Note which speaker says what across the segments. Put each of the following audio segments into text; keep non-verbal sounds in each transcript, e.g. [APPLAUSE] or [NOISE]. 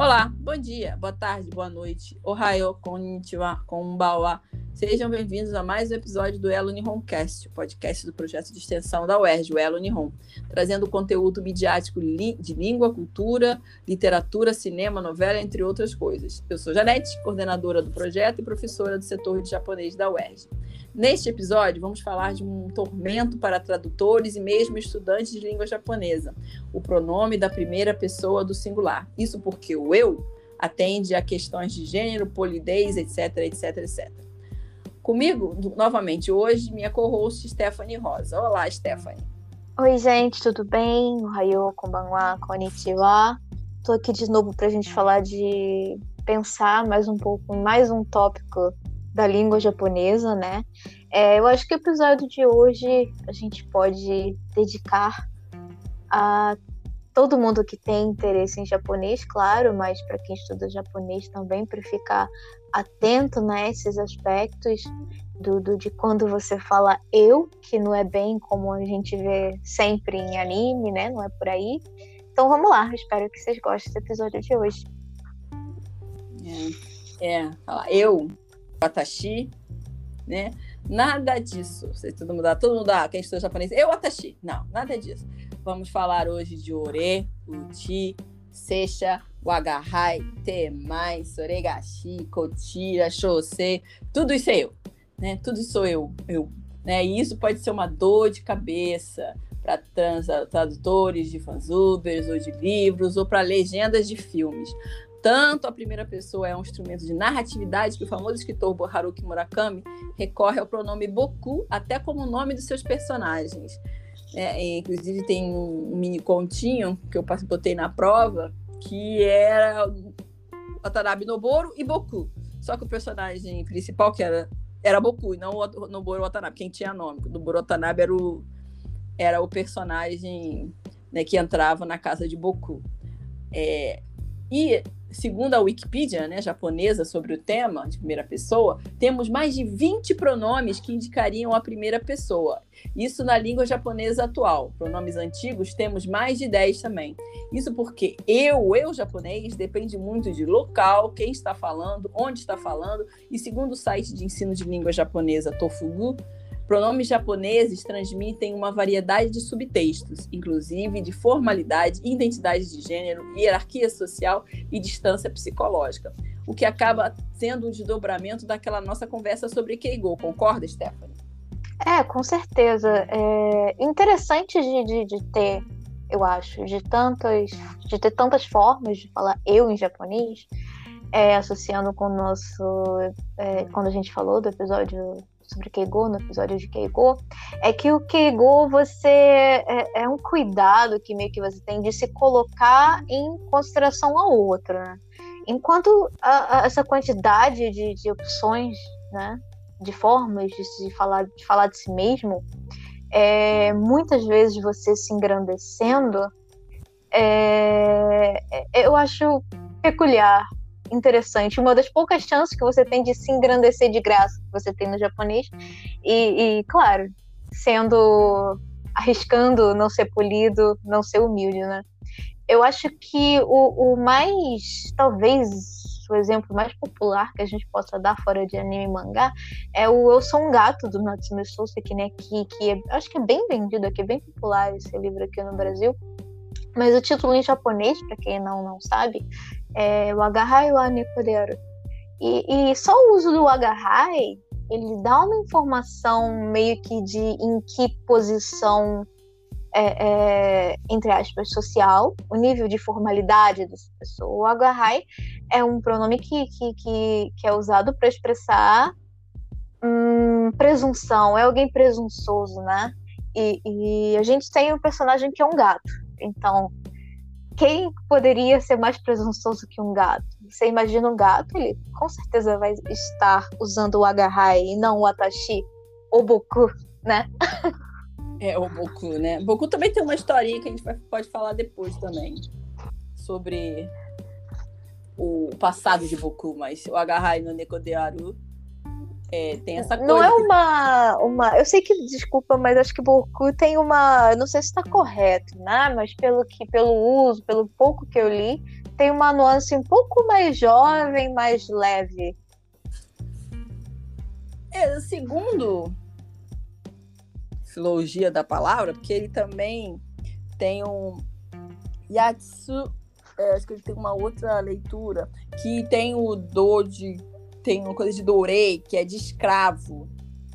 Speaker 1: Olá, bom dia, boa tarde, boa noite. Ohayo, konnichiwa, konbawa. Sejam bem-vindos a mais um episódio do Elo Nihoncast, o podcast do projeto de extensão da UERJ, o Elo Nihon, trazendo conteúdo midiático de língua, cultura, literatura, cinema, novela, entre outras coisas. Eu sou Janete, coordenadora do projeto e professora do setor de japonês da UERJ. Neste episódio, vamos falar de um tormento para tradutores e mesmo estudantes de língua japonesa, o pronome da primeira pessoa do singular. Isso porque o eu atende a questões de gênero, polidez, etc, etc, etc. Comigo, novamente, hoje, minha co-host Stephanie Rosa. Olá, Stephanie.
Speaker 2: Oi, gente, tudo bem? Ohayou, konbanwa, konnichiwa. Tô aqui de novo para a gente falar de pensar mais um pouco mais um tópico da língua japonesa, né? É, eu acho que o episódio de hoje a gente pode dedicar a todo mundo que tem interesse em japonês, claro, mas para quem estuda japonês também, para ficar atento né, a esses aspectos do, do, de quando você fala eu, que não é bem como a gente vê sempre em anime, né? Não é por aí. Então vamos lá, espero que vocês gostem do episódio de hoje.
Speaker 1: É, é eu, Watashi, né? Nada disso. Você, todo mundo, todo mundo, ah, quem estuda japonês, eu, Watashi. Não, nada disso. Vamos falar hoje de ore, uchi, secha, wagahai, temai, soregashi, kotira, shosei, tudo isso é eu, né? Tudo isso sou eu, eu, né? E isso pode ser uma dor de cabeça para tradutores de fansubers ou de livros ou para legendas de filmes. Tanto a primeira pessoa é um instrumento de narratividade que o famoso escritor Haruki Murakami recorre ao pronome boku até como nome dos seus personagens. É, inclusive tem um mini continho que eu botei na prova que era Watanabe Noboro e Boku. Só que o personagem principal, que era, era Boku, e não o Noboro Watanabe, quem tinha nome. O Noboro Watanabe era o, era o personagem né, que entrava na casa de Boku. É, e segundo a Wikipedia né, japonesa sobre o tema de primeira pessoa, temos mais de 20 pronomes que indicariam a primeira pessoa. Isso na língua japonesa atual. Pronomes antigos temos mais de 10 também. Isso porque eu, eu japonês, depende muito de local, quem está falando, onde está falando, e segundo o site de ensino de língua japonesa Tofugu, Pronomes japoneses transmitem uma variedade de subtextos, inclusive de formalidade, identidade de gênero, hierarquia social e distância psicológica, o que acaba sendo um desdobramento daquela nossa conversa sobre Keigo. Concorda, Stephanie?
Speaker 2: É, com certeza. É interessante de, de, de ter, eu acho, de tantas, de ter tantas formas de falar eu em japonês, é, associando com o nosso. É, quando a gente falou do episódio sobre Keigo, no episódio de Keigo, é que o Keigo você é, é, um cuidado que meio que você tem de se colocar em consideração ao outro, né? Enquanto a, a, essa quantidade de, de, opções, né, de formas de, falar, de falar de si mesmo, é, muitas vezes você se engrandecendo, é, é eu acho peculiar interessante. Uma das poucas chances que você tem de se engrandecer de graça que você tem no japonês. E, e claro, sendo. arriscando não ser polido, não ser humilde, né? Eu acho que o, o mais. talvez o exemplo mais popular que a gente possa dar fora de anime e mangá é o Eu Sou um Gato do Natsume Soseki, né? Que, que é, acho que é bem vendido aqui, é bem popular esse livro aqui no Brasil. Mas o título em japonês, para quem não, não sabe, é o agarrai wa nekoderu. E, e só o uso do agarrai, ele dá uma informação meio que de em que posição, é, é, entre aspas, social, o nível de formalidade dessa pessoa. O agarrai é um pronome que, que, que, que é usado para expressar hum, presunção, é alguém presunçoso, né? E, e a gente tem um personagem que é um gato. Então, quem poderia ser mais presunçoso que um gato? Você imagina um gato, ele com certeza vai estar usando o agarrai e não o atashi, o boku, né? [LAUGHS]
Speaker 1: É, o Boku, né? Boku também tem uma historinha que a gente pode falar depois também. Sobre o passado de Boku, mas o Agarrai no Nekodearu é, tem essa coisa.
Speaker 2: Não é uma, uma. Eu sei que, desculpa, mas acho que Boku tem uma. Não sei se está correto, né? Mas pelo que, pelo uso, pelo pouco que eu li, tem uma nuance um pouco mais jovem, mais leve.
Speaker 1: É, segundo filologia da palavra, porque ele também tem um Yatsu, é, acho que ele tem uma outra leitura, que tem o Doji, tem uma coisa de Dorei, que é de escravo,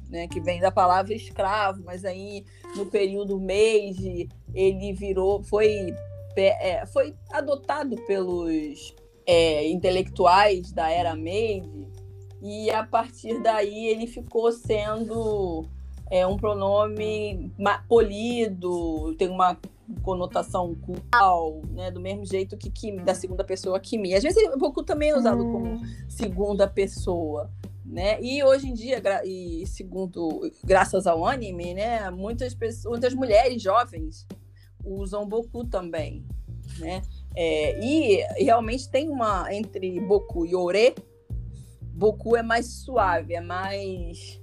Speaker 1: né, que vem da palavra escravo, mas aí no período Meiji ele virou, foi é, foi adotado pelos é, intelectuais da era Meiji e a partir daí ele ficou sendo é, um pronome polido, tem uma conotação cultural, né, do mesmo jeito que Kimi, da segunda pessoa Kimi. Às vezes o Boku também é usado hum. como segunda pessoa, né? E hoje em dia, e segundo, graças ao anime, né, muitas pessoas, muitas mulheres jovens usam Boku também, né? É, e realmente tem uma entre Boku e Ore, Boku é mais suave, é mais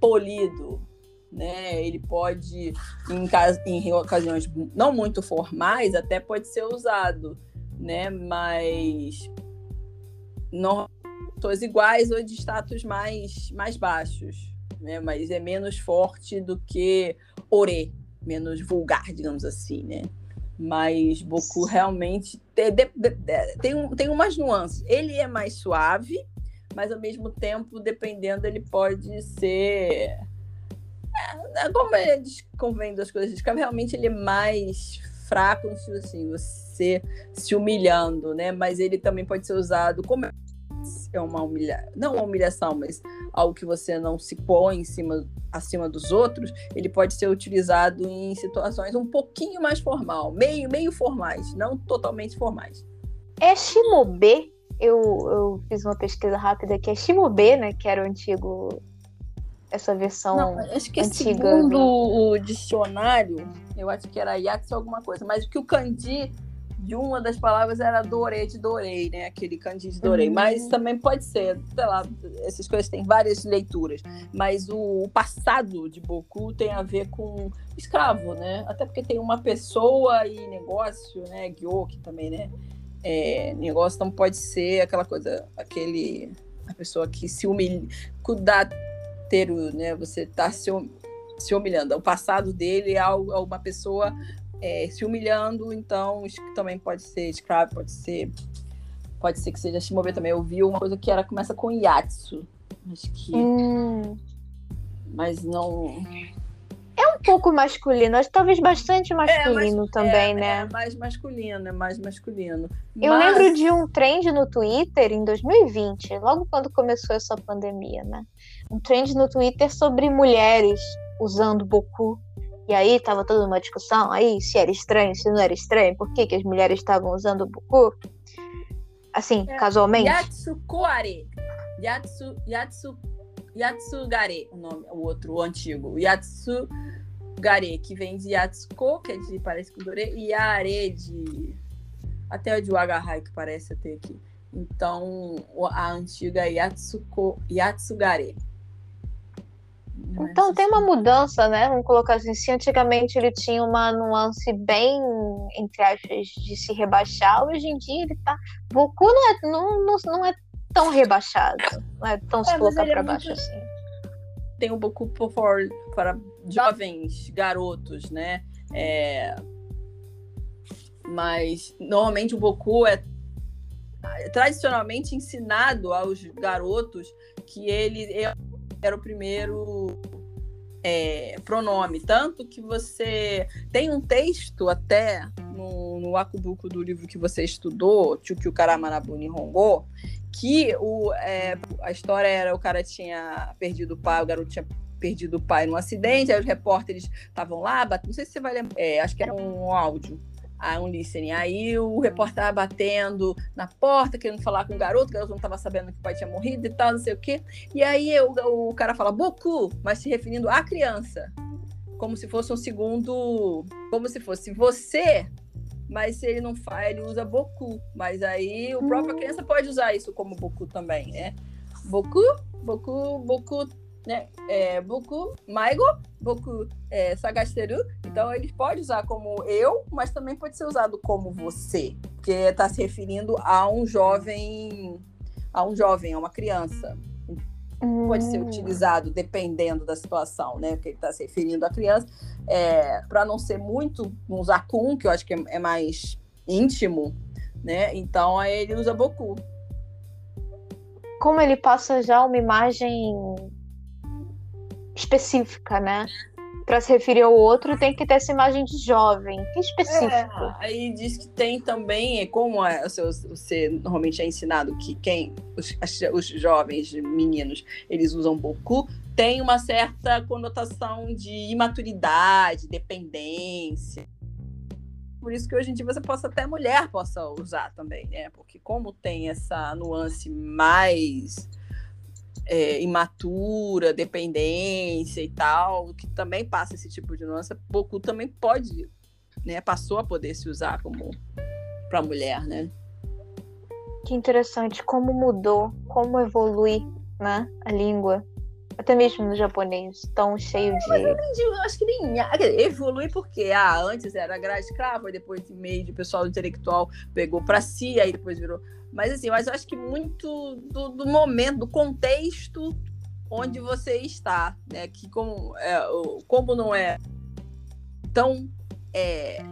Speaker 1: polido, né? Ele pode, em, em ocasiões não muito formais, até pode ser usado, né? Mas não pessoas iguais ou de status mais, mais baixos, né? Mas é menos forte do que Ore, menos vulgar, digamos assim, né? Mas Boku realmente tem, tem, tem umas nuances. Ele é mais suave, mas ao mesmo tempo, dependendo, ele pode ser. É, é como eles convém das coisas de realmente ele é mais fraco, assim, você se humilhando, né? Mas ele também pode ser usado como é uma humilhação, não uma humilhação, mas algo que você não se põe em cima, acima dos outros, ele pode ser utilizado em situações um pouquinho mais formal, meio, meio formais, não totalmente formais.
Speaker 2: É Shimobe? Eu, eu fiz uma pesquisa rápida que é Shimobe, né? Que era o antigo. Essa versão. Não,
Speaker 1: acho que
Speaker 2: antiga
Speaker 1: segundo do... o dicionário, eu acho que era Yatsu alguma coisa, mas que o Kandi de uma das palavras era dorei de dorei, né? Aquele kanji de dorei. Uhum. Mas também pode ser, sei lá, essas coisas têm várias leituras. Mas o, o, passado de Boku tem a ver com escravo, né? Até porque tem uma pessoa e negócio, né? Gyoki também, né? É, negócio não pode ser aquela coisa, aquele a pessoa que se humilha, cudateiro, né? Você tá se, se humilhando. O passado dele é uma pessoa é, se humilhando, então também pode ser escravo, pode ser pode ser que seja Shimobe também. Eu vi uma coisa que era começa com Yatsu, acho que hum. mas não
Speaker 2: é um pouco masculino, talvez bastante masculino é, também,
Speaker 1: é,
Speaker 2: né?
Speaker 1: É mais masculino, é mais masculino.
Speaker 2: Eu mas... lembro de um trend no Twitter em 2020, logo quando começou essa pandemia, né? Um trend no Twitter sobre mulheres usando Boku e aí tava toda uma discussão aí se era estranho, se não era estranho, por que, que as mulheres estavam usando o buku. Assim, é, casualmente.
Speaker 1: Yatsukoare. Yatsu, Yatsu, Yatsugare, o nome, o outro, o antigo. Yatsugare, que vem de Yatsuko, que é de, parece com Dore, e Are de. Até o de Wagahai, que parece até aqui. Então, a antiga Yatsuko, Yatsugare.
Speaker 2: Então tem uma mudança, né? Vamos colocar assim. Se antigamente ele tinha uma nuance bem, entre aspas, de se rebaixar, hoje em dia ele tá. Goku não é, não, não, não é tão rebaixado. Não é tão é, se colocar pra é baixo muito... assim.
Speaker 1: Tem um Goku for, para jovens garotos, né? É... Mas normalmente o Goku é tradicionalmente ensinado aos garotos que ele é era o primeiro é, pronome. Tanto que você tem um texto até no, no Akubuku do livro que você estudou, Chukyu Karamanabu Nihongo, que o, é, a história era o cara tinha perdido o pai, o garoto tinha perdido o pai num acidente, aí os repórteres estavam lá, não sei se você vai lembrar, é, acho que era um áudio um listening. Aí o repórter estava batendo na porta, querendo falar com o garoto, o garoto não estava sabendo que o pai tinha morrido e tal, não sei o quê. E aí eu, o cara fala Boku, mas se referindo à criança. Como se fosse um segundo. Como se fosse você, mas se ele não faz, ele usa Boku. Mas aí o próprio criança pode usar isso como Boku também, né? Boku, Boku, Boku né? É, boku maigo, boku é, sagasteru. Então ele pode usar como eu, mas também pode ser usado como você, porque está se referindo a um jovem, a um jovem, a uma criança. Pode ser hum. utilizado dependendo da situação, né? Porque ele está se referindo à criança, é, para não ser muito um zakun, que eu acho que é, é mais íntimo, né? Então aí ele usa boku.
Speaker 2: Como ele passa já uma imagem específica, né? Para se referir ao outro, tem que ter essa imagem de jovem, que específico. É,
Speaker 1: aí diz que tem também, é como é, você normalmente é ensinado que quem os, os jovens meninos eles usam boku, tem uma certa conotação de imaturidade, dependência. Por isso que hoje em dia você possa até mulher possa usar também, né? Porque como tem essa nuance mais é, imatura, dependência e tal, que também passa esse tipo de nuance, Boku também pode, né? Passou a poder se usar como para mulher, né?
Speaker 2: Que interessante como mudou, como evolui, né, a língua até mesmo no japonês, tão cheio de.
Speaker 1: Mas eu, nem, acho que nem. Evolui porque ah, antes era grade escrava, depois de meio de pessoal intelectual pegou para si, aí depois virou. Mas assim, mas eu acho que muito do, do momento, do contexto onde você está, né? Que como, é, como não é tão é,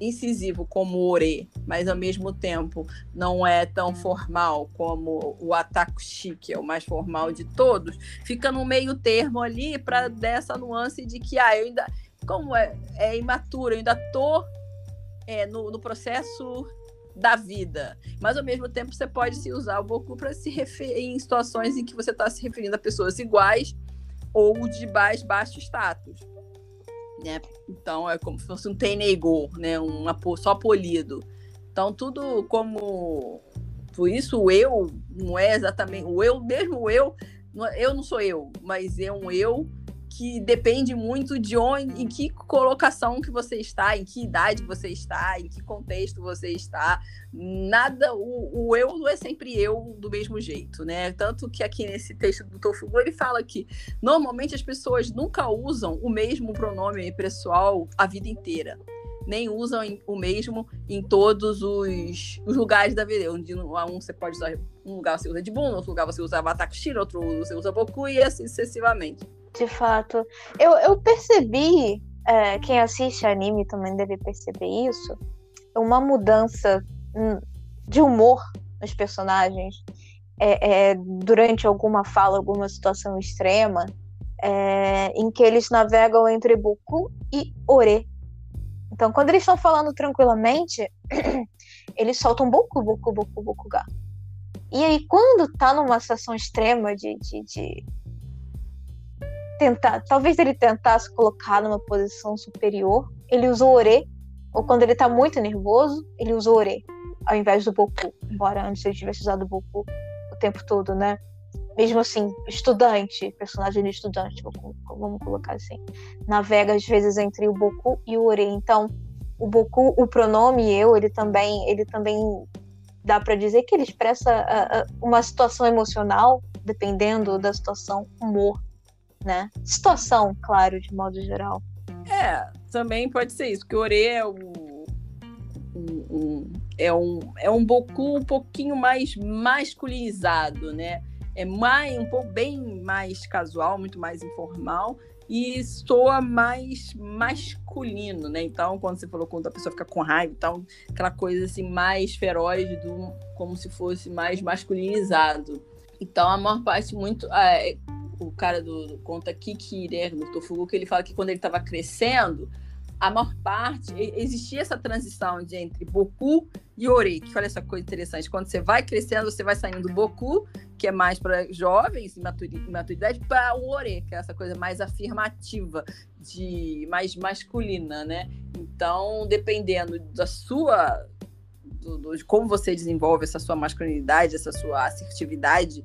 Speaker 1: incisivo como o ore, mas ao mesmo tempo não é tão formal como o atakushi, que é o mais formal de todos, fica no meio termo ali para dessa nuance de que ah, eu ainda, como é, é imaturo, eu ainda tô é, no, no processo da vida. Mas ao mesmo tempo você pode se usar o Boku para se referir em situações em que você está se referindo a pessoas iguais ou de mais baixo status né? Então é como se fosse um Teneigo, né? Um só polido. Então tudo como por isso o eu não é exatamente o eu mesmo o eu eu não sou eu, mas é um eu que depende muito de onde, em que colocação que você está, em que idade você está, em que contexto você está. Nada, o, o eu não é sempre eu do mesmo jeito, né? Tanto que aqui nesse texto do Tofugu ele fala que normalmente as pessoas nunca usam o mesmo pronome pessoal a vida inteira nem usam o mesmo em todos os, os lugares da vida. Onde um você pode usar, um lugar você usa de bun, outro lugar você usa Watakushiro, outro você usa Boku e assim sucessivamente.
Speaker 2: De fato. Eu, eu percebi, é, quem assiste anime também deve perceber isso, uma mudança hum, de humor nos personagens é, é, durante alguma fala, alguma situação extrema, é, em que eles navegam entre Boku e Ore. Então, quando eles estão falando tranquilamente, [CLEARS THROAT] eles soltam Boku, Boku, Boku, Boku, Ga. E aí, quando tá numa situação extrema de, de, de tentar, talvez ele tentasse colocar numa posição superior, ele usou ore, ou quando ele tá muito nervoso, ele usou ore, ao invés do boku, embora antes ele tivesse usado boku o tempo todo, né? Mesmo assim, estudante, personagem de estudante, vamos colocar assim, navega às vezes entre o boku e o ore. Então, o boku, o pronome eu, ele também, ele também dá para dizer que ele expressa uh, uh, uma situação emocional, dependendo da situação, humor né? Situação, claro, de modo geral.
Speaker 1: É, também pode ser isso, que Ore é um, um, um, é um, é um Boku um pouquinho mais masculinizado, né? É mais, um pouco bem mais casual, muito mais informal e soa mais masculino, né? Então, quando você falou quando a pessoa fica com raiva, então aquela coisa assim mais feroz, do, como se fosse mais masculinizado. Então, a maior parte muito é, o cara do, do conta Kikire, do Tofugu, que ele fala que quando ele estava crescendo, a maior parte, existia essa transição de entre Boku e Ore, que olha essa coisa interessante, quando você vai crescendo, você vai saindo do Boku, que é mais para jovens, maturidade, para o Ore, que é essa coisa mais afirmativa, de mais masculina, né? Então, dependendo da sua do, do, de como você desenvolve essa sua masculinidade, essa sua assertividade,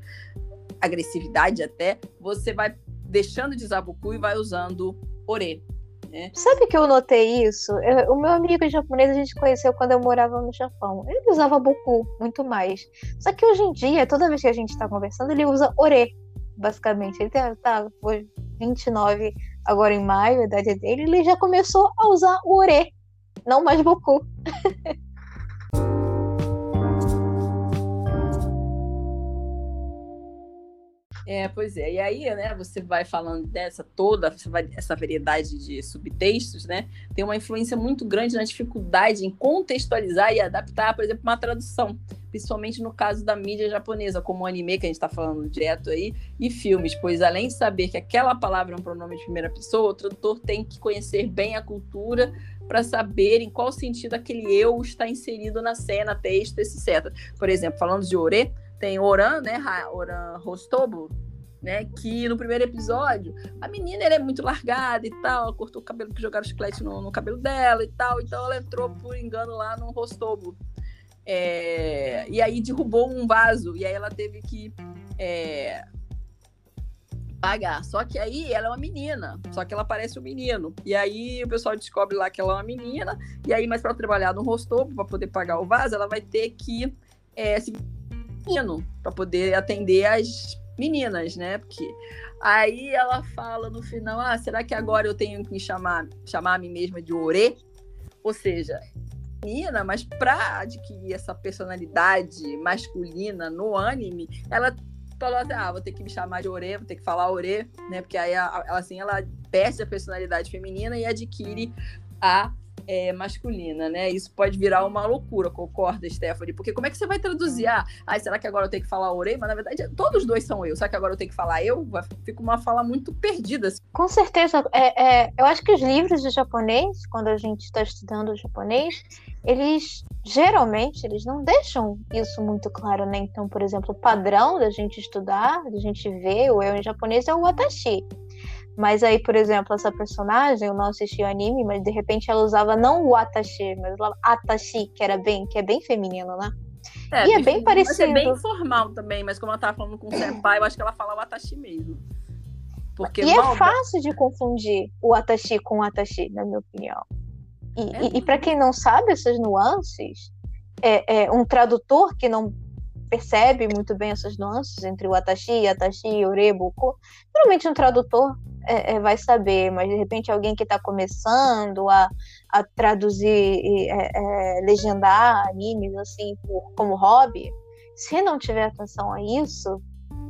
Speaker 1: agressividade até, você vai deixando de usar Boku e vai usando Ore. Né?
Speaker 2: Sabe que eu notei isso? Eu, o meu amigo japonês a gente conheceu quando eu morava no Japão. Ele usava Boku muito mais. Só que hoje em dia, toda vez que a gente está conversando, ele usa Ore. basicamente. Ele tá, tá foi 29 agora em maio, a idade dele, ele já começou a usar o Ore, não mais Boku. [LAUGHS]
Speaker 1: É, pois é. E aí, né, você vai falando dessa toda, essa variedade de subtextos, né? Tem uma influência muito grande na dificuldade em contextualizar e adaptar, por exemplo, uma tradução. Principalmente no caso da mídia japonesa, como o anime que a gente está falando direto aí, e filmes, pois além de saber que aquela palavra é um pronome de primeira pessoa, o tradutor tem que conhecer bem a cultura para saber em qual sentido aquele eu está inserido na cena, texto, etc. Por exemplo, falando de Ore, tem Oran, né? Oran Rostobo, né? Que no primeiro episódio, a menina é muito largada e tal, ela cortou o cabelo que jogaram chiclete no, no, cabelo dela e tal, então ela entrou por engano lá no Rostobo. É, e aí derrubou um vaso, e aí ela teve que é, pagar. Só que aí ela é uma menina, só que ela parece um menino. E aí o pessoal descobre lá que ela é uma menina, e aí, mas para trabalhar no Rostobo, para poder pagar o vaso, ela vai ter que é, se menino para poder atender as meninas, né? Porque aí ela fala no final: ah, será que agora eu tenho que chamar, chamar a mim mesma de Ore? Ou seja, menina, mas para adquirir essa personalidade masculina no anime, ela falou assim: ah, vou ter que me chamar de Ore, vou ter que falar Ore, né? Porque aí ela, assim ela perde a personalidade feminina e adquire a é, masculina, né? Isso pode virar uma loucura, concorda, Stephanie? Porque como é que você vai traduzir? Ah, ai, será que agora eu tenho que falar orei? Mas na verdade, todos dois são eu. Será que agora eu tenho que falar eu? Fica uma fala muito perdida. Assim.
Speaker 2: Com certeza. É, é, eu acho que os livros de japonês, quando a gente está estudando japonês, eles geralmente eles não deixam isso muito claro, né? Então, por exemplo, o padrão da gente estudar, da gente ver o eu em japonês é o watashi. Mas aí, por exemplo, essa personagem, eu não assisti o anime, mas de repente ela usava não o Atashi, mas ela Atashi, que era bem, que é bem feminino, né? É, e é bem parecido.
Speaker 1: É bem formal também, mas como ela tava falando com o senpai, eu acho que ela fala o Atashi mesmo.
Speaker 2: Porque e é fácil de confundir o Atashi com o Atashi, na minha opinião. E, é. e, e para quem não sabe essas nuances, é, é, um tradutor que não percebe muito bem essas nuances entre o Atashi, Atashi, Oreboku, normalmente um tradutor é, é, vai saber, mas de repente alguém que está começando a, a traduzir, é, é, legendar animes assim por, como hobby, se não tiver atenção a isso,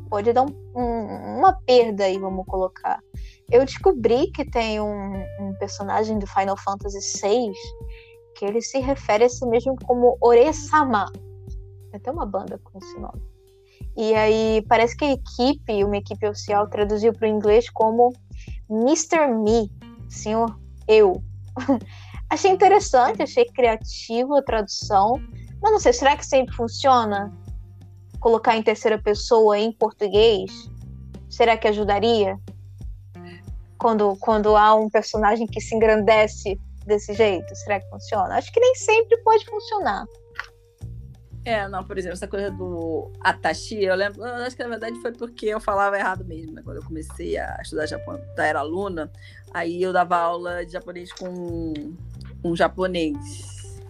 Speaker 2: pode dar um, um, uma perda aí, vamos colocar. Eu descobri que tem um, um personagem do Final Fantasy VI que ele se refere a si mesmo como Ore-sama. Tem até uma banda com esse nome. E aí parece que a equipe, uma equipe oficial, traduziu para o inglês como Mr. Me, senhor eu. [LAUGHS] achei interessante, achei criativo a tradução. Mas não sei, será que sempre funciona? Colocar em terceira pessoa em português? Será que ajudaria? Quando, quando há um personagem que se engrandece desse jeito, será que funciona? Acho que nem sempre pode funcionar.
Speaker 1: É, não, por exemplo, essa coisa do Atashi, eu lembro, eu acho que na verdade foi porque eu falava errado mesmo, né? Quando eu comecei a estudar japonês, era aluna, aí eu dava aula de japonês com um japonês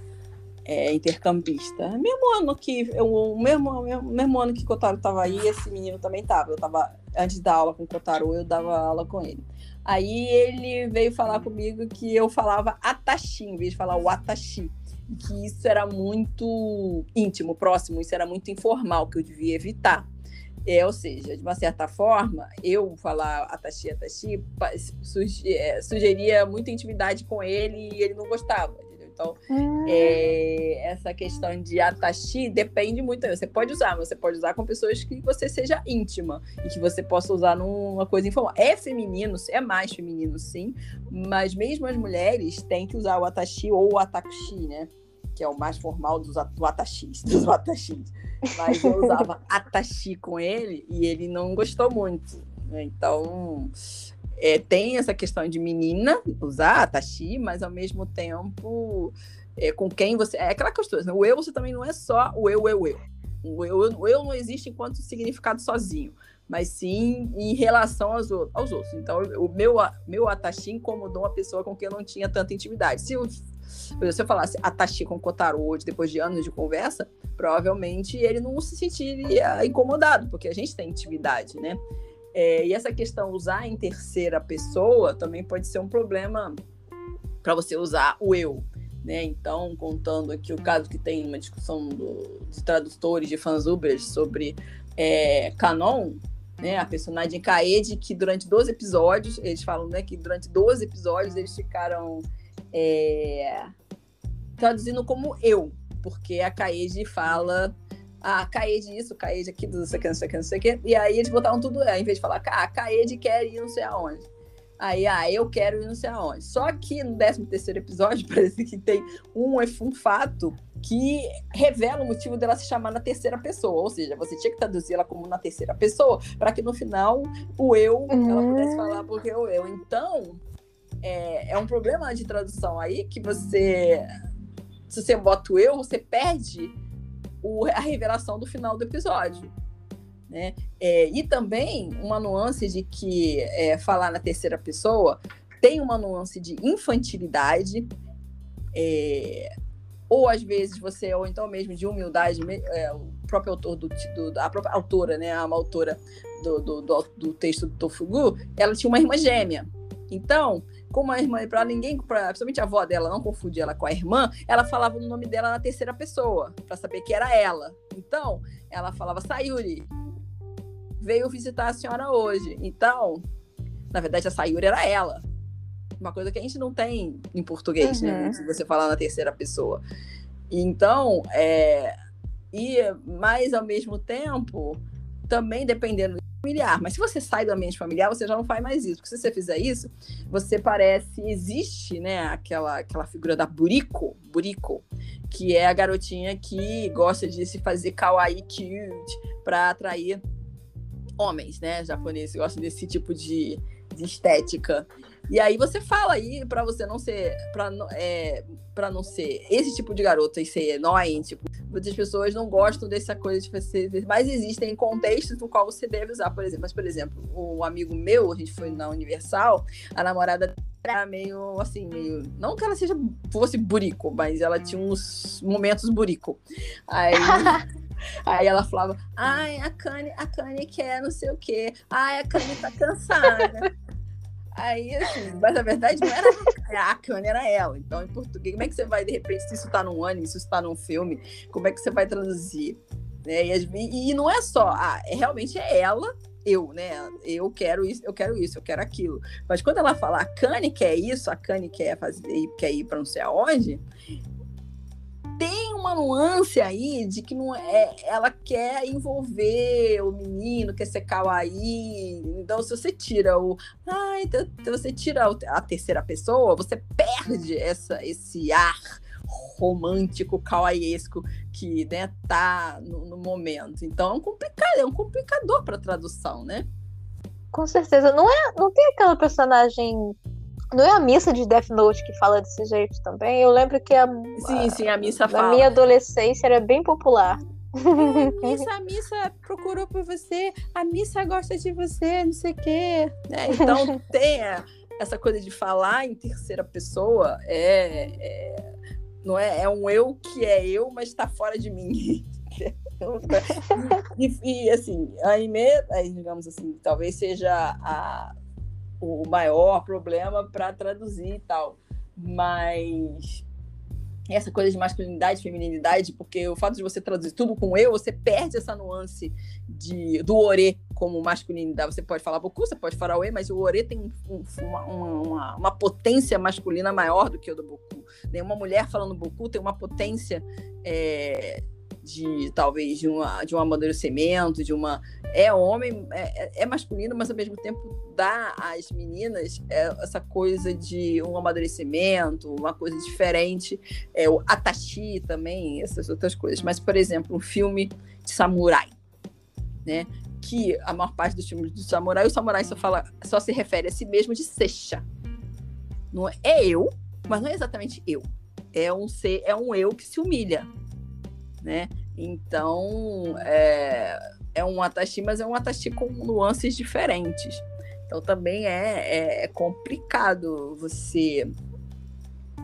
Speaker 1: é, intercambista. Mesmo ano que, eu, o mesmo, mesmo ano que Kotaro estava aí, esse menino também estava. Eu tava, antes da aula com Kotaro, eu dava aula com ele. Aí ele veio falar comigo que eu falava Atashi, em vez de falar o Atashi que isso era muito íntimo, próximo, isso era muito informal, que eu devia evitar. É, ou seja, de uma certa forma, eu falar Atashi, Atashi, é, sugeria muita intimidade com ele e ele não gostava. Então, hum. é, essa questão de atashi depende muito. Você pode usar, mas você pode usar com pessoas que você seja íntima e que você possa usar numa coisa informal. É feminino, é mais feminino, sim, mas mesmo as mulheres têm que usar o atashi ou o atakushi, né? Que é o mais formal dos do atashis, dos [LAUGHS] atashis. Mas eu usava atashi com ele e ele não gostou muito. Né? Então, é, tem essa questão de menina usar tashi, mas ao mesmo tempo é, com quem você. É aquela questão, né? o eu você também não é só o eu, eu, eu. O eu, o eu não existe enquanto significado sozinho, mas sim em relação aos, aos outros. Então, o meu, meu atashi incomodou uma pessoa com quem eu não tinha tanta intimidade. Se eu, se eu falasse atashi com Kotaro hoje, depois de anos de conversa, provavelmente ele não se sentiria incomodado, porque a gente tem intimidade, né? É, e essa questão usar em terceira pessoa também pode ser um problema para você usar o eu. Né? Então, contando aqui o caso que tem uma discussão do, de tradutores de fansubers sobre é, Canon, né? A personagem Kaede, que durante 12 episódios, eles falam né, que durante 12 episódios eles ficaram é, traduzindo como eu, porque a Kaede fala ah, Kaede isso, Kaede aquilo, não sei o que, não sei o que, não sei o que. E aí eles botavam tudo, é, em vez de falar, ah, Kaede quer ir não sei aonde. Aí, ah, eu quero ir não sei aonde. Só que no 13 terceiro episódio, [LAUGHS] parece que tem um, um fato que revela o motivo dela se chamar na terceira pessoa. Ou seja, você tinha que traduzir ela como na terceira pessoa, para que no final o eu, uhum. ela pudesse falar porque o eu. Então, é, é um problema de tradução aí que você. Se você bota o eu, você perde o, a revelação do final do episódio. Né? É, e também uma nuance de que é, falar na terceira pessoa tem uma nuance de infantilidade, é, ou às vezes você, ou então mesmo de humildade, é, o próprio autor do, do, a própria autora, né, a autora do, do, do, do texto do Tofugu, ela tinha uma irmã gêmea. Então, como a irmã, para ninguém, pra, principalmente a avó dela, não confundir ela com a irmã, ela falava o nome dela na terceira pessoa, para saber que era ela. Então, ela falava Sayuri, veio visitar a senhora hoje. Então, na verdade, a Sayuri era ela. Uma coisa que a gente não tem em português, né? uhum. né? Se você falar na terceira pessoa. Então, é... e mas ao mesmo tempo, também dependendo familiar. Mas se você sai do ambiente familiar, você já não faz mais isso. Porque se você fizer isso, você parece. Existe, né, aquela, aquela figura da Buriko, Buriko, que é a garotinha que gosta de se fazer kawaii cute para atrair homens, né? Japoneses gostam desse tipo de, estética. E aí você fala aí para você não ser para é, para não ser esse tipo de garota e ser annoying, tipo, muitas pessoas não gostam dessa coisa de você, mas existem contextos no qual você deve usar, por exemplo, mas por exemplo, um amigo meu, a gente foi na Universal, a namorada era meio assim, meio. Não que ela seja fosse burico, mas ela tinha uns momentos burico. Aí, [LAUGHS] aí ela falava, ai, a Kanye, a Kanye quer não sei o quê. Ai, a Kanye tá cansada. Aí, assim, mas na verdade não era a Kanye, era ela. Então, em português, como é que você vai, de repente, se isso tá num anime, se isso tá num filme, como é que você vai traduzir? Né? E, e não é só, ah, realmente é ela, eu, né? Eu quero isso, eu quero isso, eu quero aquilo. Mas quando ela fala a Kanye quer isso, a Kanye quer fazer, quer ir para não sei aonde, tem uma nuance aí de que não é, ela quer envolver o menino, quer ser kawaii. Então, se você tira o. Então, então você tira a terceira pessoa, você perde essa, esse ar romântico, kawaiesco que né, tá no, no momento. Então é um complicado, é um complicador para tradução, né?
Speaker 2: Com certeza. Não é, não tem aquela personagem não é a missa de Death Note que fala desse jeito também? Eu lembro que a.
Speaker 1: Sim, sim, a missa fala.
Speaker 2: Na minha adolescência era bem popular.
Speaker 1: Missa, [LAUGHS] a missa procurou por você, a missa gosta de você, não sei o quê. É, então [LAUGHS] tem essa coisa de falar em terceira pessoa, é, é, não é, é um eu que é eu, mas está fora de mim. [LAUGHS] e, e, assim, a Aimee, digamos assim, talvez seja a, o maior problema para traduzir e tal. Mas essa coisa de masculinidade, feminilidade, porque o fato de você traduzir tudo com eu, você perde essa nuance de, do ore como masculinidade. Você pode falar boku, você pode falar ore, mas o ore tem um, uma, uma, uma, potência masculina maior do que o do boku. Nenhuma mulher falando boku tem uma potência é, de talvez de, uma, de um amadurecimento, de uma. É homem, é, é, é masculino, mas ao mesmo tempo dá às meninas é, essa coisa de um amadurecimento, uma coisa diferente. É, o Atashi também, essas outras coisas. Mas, por exemplo, um filme de samurai, né? Que a maior parte dos filmes de samurai, o samurai só fala, só se refere a si mesmo de Seixa. Não é, é eu, mas não é exatamente eu. É um ser, é um eu que se humilha né? Então, é, é um Atashi, mas é um Atashi com nuances diferentes. Então, também é, é, é complicado você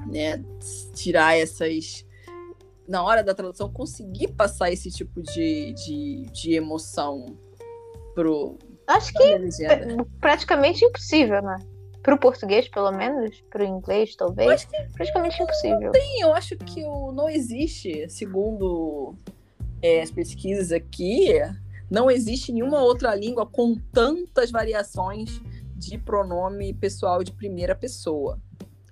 Speaker 1: né, tirar essas. Na hora da tradução, conseguir passar esse tipo de, de, de emoção
Speaker 2: Acho que é praticamente impossível, né? Para o português, pelo menos, para o inglês, talvez, que praticamente impossível.
Speaker 1: Sim, eu acho que o, não existe, segundo é, as pesquisas aqui, não existe nenhuma outra língua com tantas variações de pronome pessoal de primeira pessoa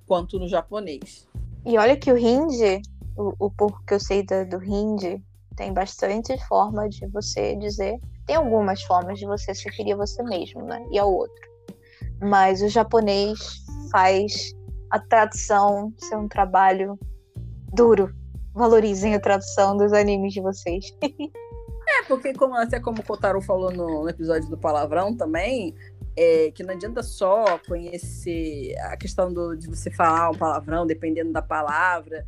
Speaker 1: quanto no japonês.
Speaker 2: E olha que o hindi, o, o pouco que eu sei do, do hindi, tem bastante forma de você dizer. Tem algumas formas de você se referir a você mesmo, né? E ao outro mas o japonês faz a tradução ser um trabalho duro. Valorizem a tradução dos animes de vocês. [LAUGHS]
Speaker 1: é, porque como, até como o Kotaro falou no, no episódio do palavrão também, é, que não adianta só conhecer a questão do, de você falar um palavrão, dependendo da palavra,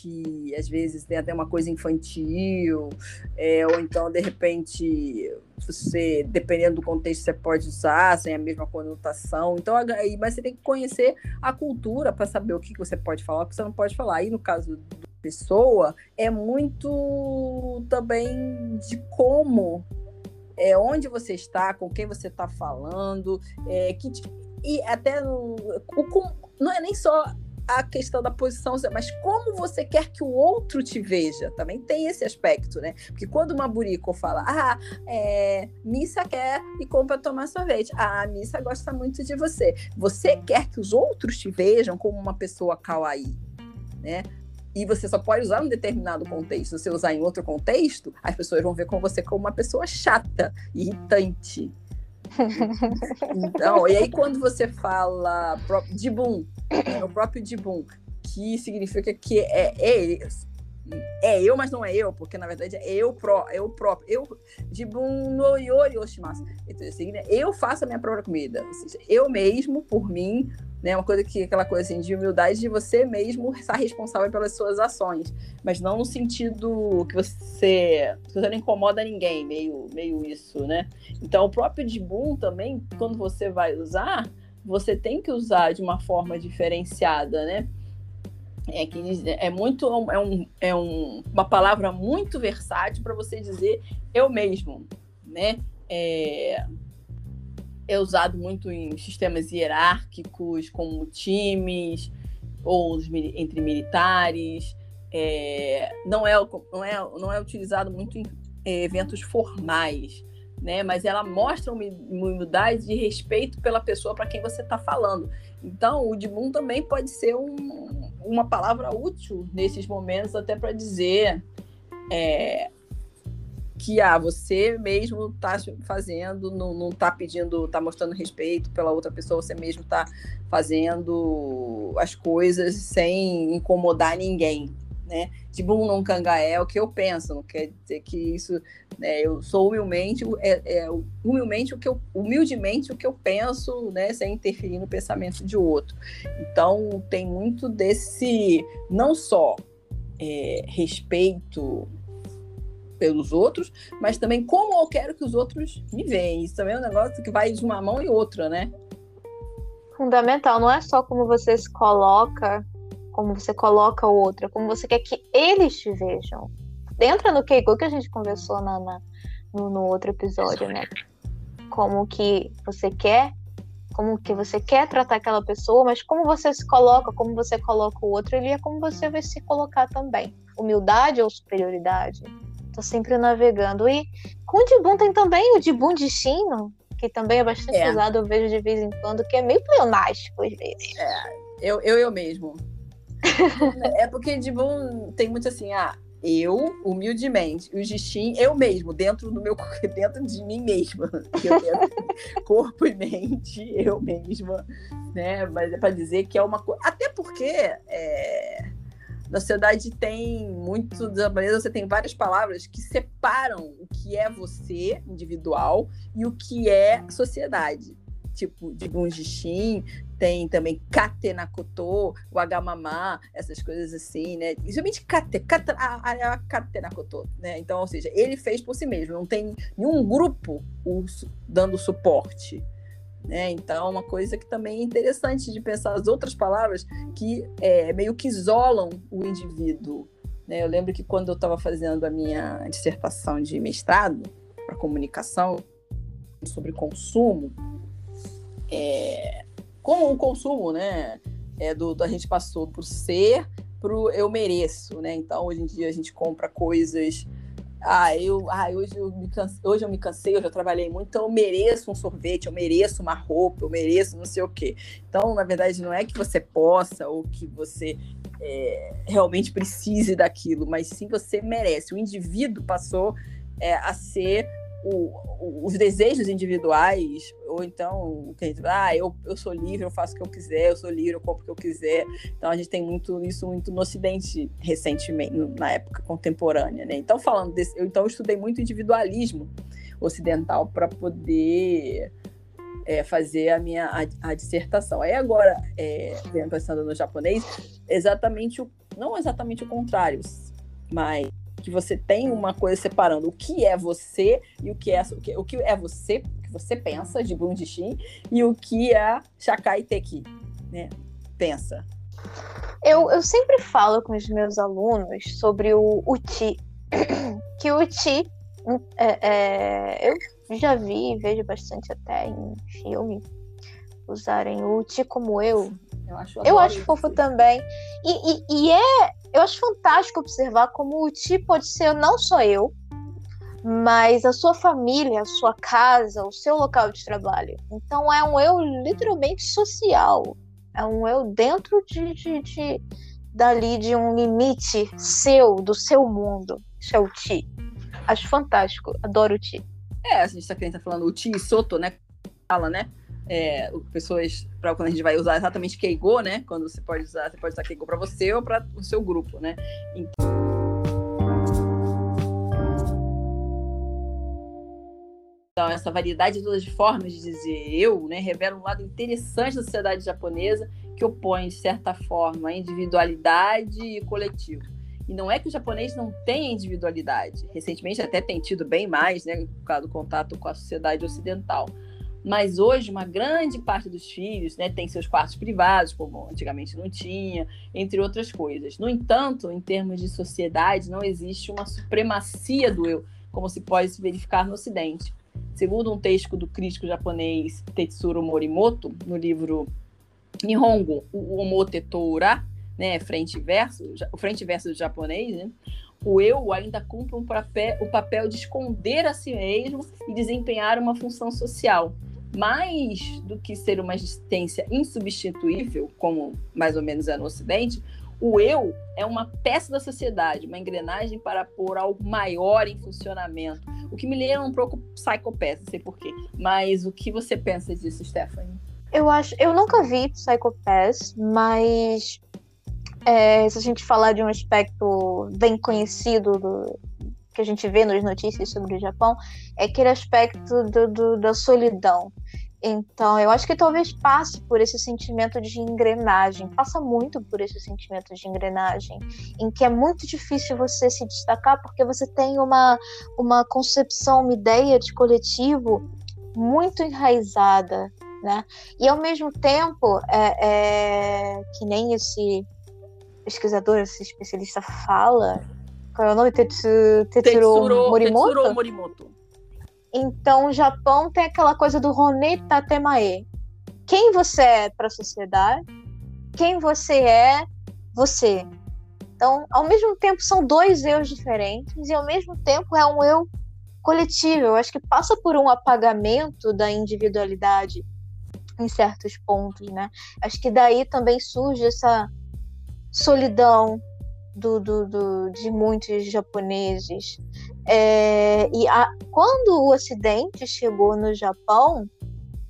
Speaker 1: que às vezes tem até uma coisa infantil, é, ou então, de repente, você, dependendo do contexto, você pode usar sem a mesma conotação. Então, mas você tem que conhecer a cultura para saber o que você pode falar, o que você não pode falar. E no caso da pessoa, é muito também de como, é, onde você está, com quem você está falando, é, que, e até no, o, não é nem só a questão da posição, mas como você quer que o outro te veja, também tem esse aspecto, né? Porque quando uma burico fala, ah, é, Missa quer e compra tomar sorvete, ah, a Missa gosta muito de você, você quer que os outros te vejam como uma pessoa kawaii, né? E você só pode usar em um determinado contexto. Se você usar em outro contexto, as pessoas vão ver com você como uma pessoa chata, irritante, [LAUGHS] então, e aí quando você fala de boom, é o próprio de boom, que significa que é, é, é eu, mas não é eu, porque na verdade é eu, pró, é eu próprio. Eu, Jibun no Yori Oshimasu. Então, assim, eu faço a minha própria comida. Ou seja, eu mesmo, por mim, né? Uma coisa que aquela coisa assim, de humildade de você mesmo estar responsável pelas suas ações, mas não no sentido que você, que você não incomoda ninguém, meio, meio isso, né? Então, o próprio Jibun também, quando você vai usar, você tem que usar de uma forma diferenciada, né? É, que é muito é, um, é um, uma palavra muito versátil para você dizer eu mesmo, né? É, é usado muito em sistemas hierárquicos, como times ou entre militares. É, não, é, não, é, não é utilizado muito em é, eventos formais, né? mas ela mostra uma humildade de respeito pela pessoa para quem você está falando. Então, o Dibum também pode ser um, uma palavra útil nesses momentos, até para dizer é, que ah, você mesmo está fazendo, não, não tá pedindo, tá mostrando respeito pela outra pessoa, você mesmo está fazendo as coisas sem incomodar ninguém, né? Não cangaé é o que eu penso, não quer dizer que isso, né, eu sou humilmente, é, é, humilmente o que eu, humildemente o que eu penso, né, sem interferir no pensamento de outro. Então tem muito desse, não só é, respeito pelos outros, mas também como eu quero que os outros me vejam. Isso também é um negócio que vai de uma mão e outra, né?
Speaker 2: Fundamental, não é só como você se coloca, como você coloca o outro, é como você quer que eles te vejam. Entra no Keiko que a gente conversou na, na no, no outro episódio, né? Como que você quer como que você quer tratar aquela pessoa, mas como você se coloca, como você coloca o outro, ele é como você vai se colocar também. Humildade ou superioridade? Tô sempre navegando. E com o Dibum tem também o Dibum destino, que também é bastante é. usado, eu vejo de vez em quando, que é meio pleonástico às vezes.
Speaker 1: É, eu, eu, eu mesmo. É porque Dibum tem muito assim, ah, eu, humildemente, o Gistin, eu mesmo, dentro do meu [LAUGHS] dentro de mim mesma. [LAUGHS] corpo e mente, eu mesma, né? Mas é para dizer que é uma coisa. Até porque é, na sociedade tem muito da maneira você tem várias palavras que separam o que é você individual e o que é sociedade tipo de Bunjishin, tem também Katenakoto, o Agamamá, essas coisas assim, né? Principalmente Kate, Kate, a, né? Então, ou seja, ele fez por si mesmo, não tem nenhum grupo dando suporte. Né? Então, uma coisa que também é interessante de pensar as outras palavras que é, meio que isolam o indivíduo. Né? Eu lembro que quando eu estava fazendo a minha dissertação de mestrado para comunicação, sobre consumo, é, como o consumo, né, é do, a gente passou por ser pro eu mereço, né? Então hoje em dia a gente compra coisas ah, eu, ah hoje, eu me cansei, hoje eu me cansei, eu já trabalhei muito, então eu mereço um sorvete, eu mereço uma roupa, eu mereço não sei o quê. Então, na verdade, não é que você possa ou que você é, realmente precise daquilo, mas sim você merece. O indivíduo passou é, a ser o, os desejos individuais, ou então, ah, eu, eu sou livre, eu faço o que eu quiser, eu sou livre, eu compro o que eu quiser. Então a gente tem muito isso muito no Ocidente recentemente, na época contemporânea, né? Então falando desse, eu então eu estudei muito individualismo ocidental para poder é, fazer a minha a, a, dissertação. Aí agora, é, pensando no japonês, exatamente o, não exatamente o contrário, mas que você tem uma coisa separando o que é você e o que é o que, o que é você, o que você pensa de Bundishin e o que é Shakai Teki, né? Pensa.
Speaker 2: Eu, eu sempre falo com os meus alunos sobre o Uti, [CLEARS THROAT] que o Uti é, é, eu já vi e vejo bastante até em filme usarem o Uti como eu. Eu acho, eu acho fofo também. E, e, e é eu acho fantástico observar como o Ti pode ser não só eu, mas a sua família, a sua casa, o seu local de trabalho. Então é um eu literalmente social. É um eu dentro de, de, de dali de um limite seu, do seu mundo. Isso é o Ti. Acho fantástico. Adoro o Ti.
Speaker 1: É, a gente tá, tá falando o Ti Soto, né? Fala, né? É, pessoas para quando a gente vai usar exatamente Keigo, né? Quando você pode usar, você pode usar Keigo para você ou para o seu grupo, né? Então... Então, essa variedade de formas de dizer eu, né, revela um lado interessante da sociedade japonesa que opõe, de certa forma, a individualidade e coletivo. E não é que o japonês não tenha individualidade. Recentemente até tem tido bem mais, né, por causa do contato com a sociedade ocidental. Mas hoje, uma grande parte dos filhos né, tem seus quartos privados, como antigamente não tinha, entre outras coisas. No entanto, em termos de sociedade, não existe uma supremacia do eu, como se pode verificar no Ocidente. Segundo um texto do crítico japonês Tetsuro Morimoto, no livro Nihongo, o Omote Toura, né, frente e verso, o frente e verso do japonês, né, o eu ainda cumpre um papel, o papel de esconder a si mesmo e desempenhar uma função social mais do que ser uma existência insubstituível, como mais ou menos é no Ocidente, o eu é uma peça da sociedade, uma engrenagem para pôr algo maior em funcionamento. O que me lembra um pouco Psychopath, não sei porquê. Mas o que você pensa disso, Stephanie?
Speaker 2: Eu acho, eu nunca vi Psychopath, mas é, se a gente falar de um aspecto bem conhecido do, que a gente vê nas notícias sobre o Japão é aquele aspecto do, do, da solidão. Então, eu acho que talvez passe por esse sentimento de engrenagem, passa muito por esse sentimento de engrenagem, em que é muito difícil você se destacar porque você tem uma, uma concepção, uma ideia de coletivo muito enraizada, né? E ao mesmo tempo, é, é que nem esse pesquisador, esse especialista fala, qual é o nome? Tetsu, Tetsuro, Tetsuro Morimoto? Tetsuro Morimoto. Então, o Japão tem aquela coisa do Rone Tatemae. Quem você é para a sociedade, quem você é, você. Então, ao mesmo tempo, são dois eus diferentes e ao mesmo tempo é um eu coletivo. Eu acho que passa por um apagamento da individualidade em certos pontos, né? Acho que daí também surge essa solidão, do, do, do, de muitos japoneses. É, e a, quando o Ocidente chegou no Japão,